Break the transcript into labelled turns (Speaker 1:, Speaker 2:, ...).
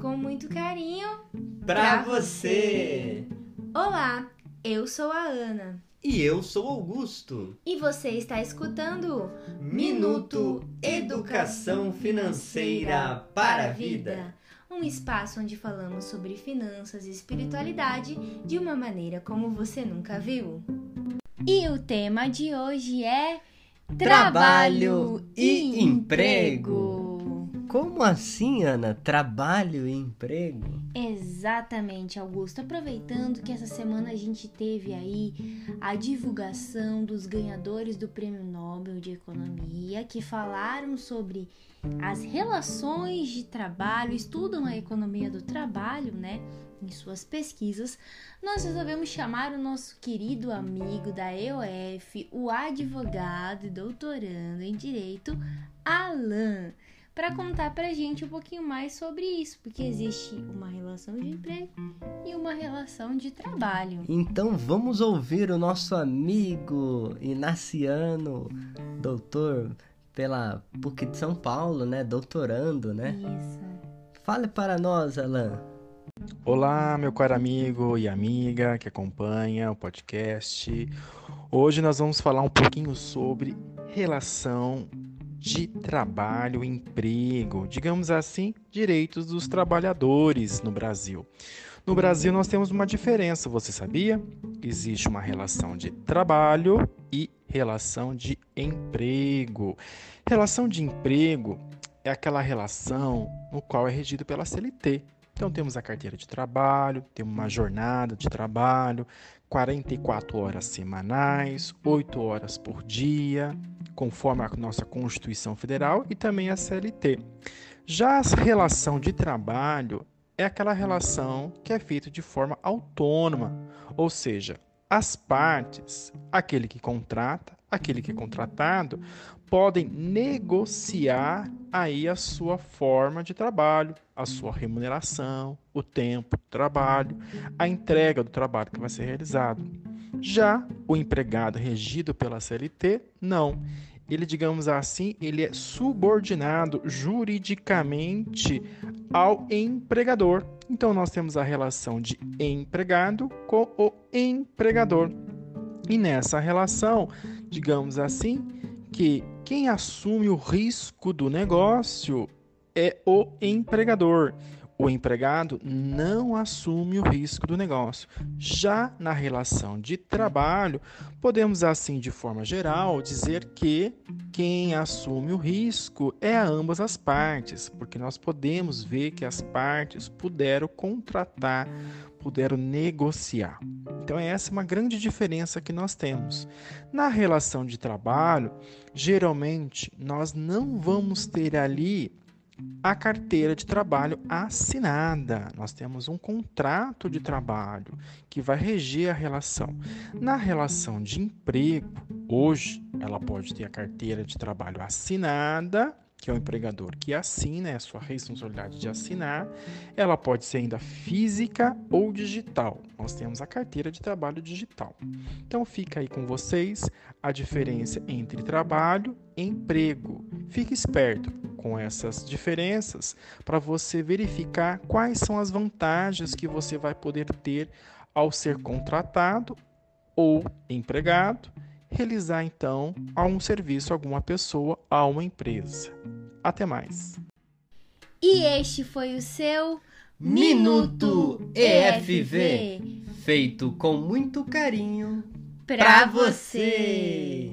Speaker 1: com muito carinho
Speaker 2: Pra você!
Speaker 1: Olá, eu sou a Ana
Speaker 2: E eu sou Augusto.
Speaker 1: e você está escutando
Speaker 2: Minuto Educação Financeira para a Vida.
Speaker 1: Um espaço onde falamos sobre finanças e espiritualidade de uma maneira como você nunca viu. E o tema de hoje é
Speaker 2: Trabalho e emprego. Como assim, Ana? Trabalho e emprego?
Speaker 1: Exatamente, Augusto. Aproveitando que essa semana a gente teve aí a divulgação dos ganhadores do Prêmio Nobel de Economia, que falaram sobre as relações de trabalho, estudam a economia do trabalho, né? Em suas pesquisas, nós resolvemos chamar o nosso querido amigo da EOF, o advogado e doutorando em Direito, Alan, para contar pra gente um pouquinho mais sobre isso, porque existe uma relação de emprego e uma relação de trabalho.
Speaker 2: Então vamos ouvir o nosso amigo Inaciano, doutor pela PUC de São Paulo, né? Doutorando, né?
Speaker 1: Isso.
Speaker 2: Fale para nós, Alan.
Speaker 3: Olá, meu caro amigo e amiga que acompanha o podcast. Hoje nós vamos falar um pouquinho sobre relação de trabalho e emprego, digamos assim, direitos dos trabalhadores no Brasil. No Brasil nós temos uma diferença, você sabia? Existe uma relação de trabalho e relação de emprego. Relação de emprego é aquela relação no qual é regido pela CLT. Então temos a carteira de trabalho, temos uma jornada de trabalho, 44 horas semanais, 8 horas por dia, conforme a nossa Constituição Federal e também a CLT. Já a relação de trabalho é aquela relação que é feita de forma autônoma, ou seja, as partes, aquele que contrata, aquele que é contratado, podem negociar aí a sua forma de trabalho, a sua remuneração, o tempo de trabalho, a entrega do trabalho que vai ser realizado. Já o empregado regido pela CLT, não. Ele, digamos assim, ele é subordinado juridicamente ao empregador. Então nós temos a relação de empregado com o empregador. E nessa relação, digamos assim, que quem assume o risco do negócio é o empregador. O empregado não assume o risco do negócio. Já na relação de trabalho, podemos assim, de forma geral, dizer que quem assume o risco é a ambas as partes, porque nós podemos ver que as partes puderam contratar, puderam negociar. Então, essa é uma grande diferença que nós temos. Na relação de trabalho, geralmente nós não vamos ter ali a carteira de trabalho assinada. Nós temos um contrato de trabalho que vai reger a relação. Na relação de emprego, hoje, ela pode ter a carteira de trabalho assinada, que é o empregador que assina, é a sua responsabilidade de assinar. Ela pode ser ainda física ou digital. Nós temos a carteira de trabalho digital. Então fica aí com vocês a diferença entre trabalho e emprego. Fique esperto com essas diferenças para você verificar quais são as vantagens que você vai poder ter ao ser contratado ou empregado, realizar então algum serviço a alguma pessoa, a uma empresa. Até mais.
Speaker 1: E este foi o seu
Speaker 2: Minuto EFV, feito com muito carinho você.
Speaker 1: você.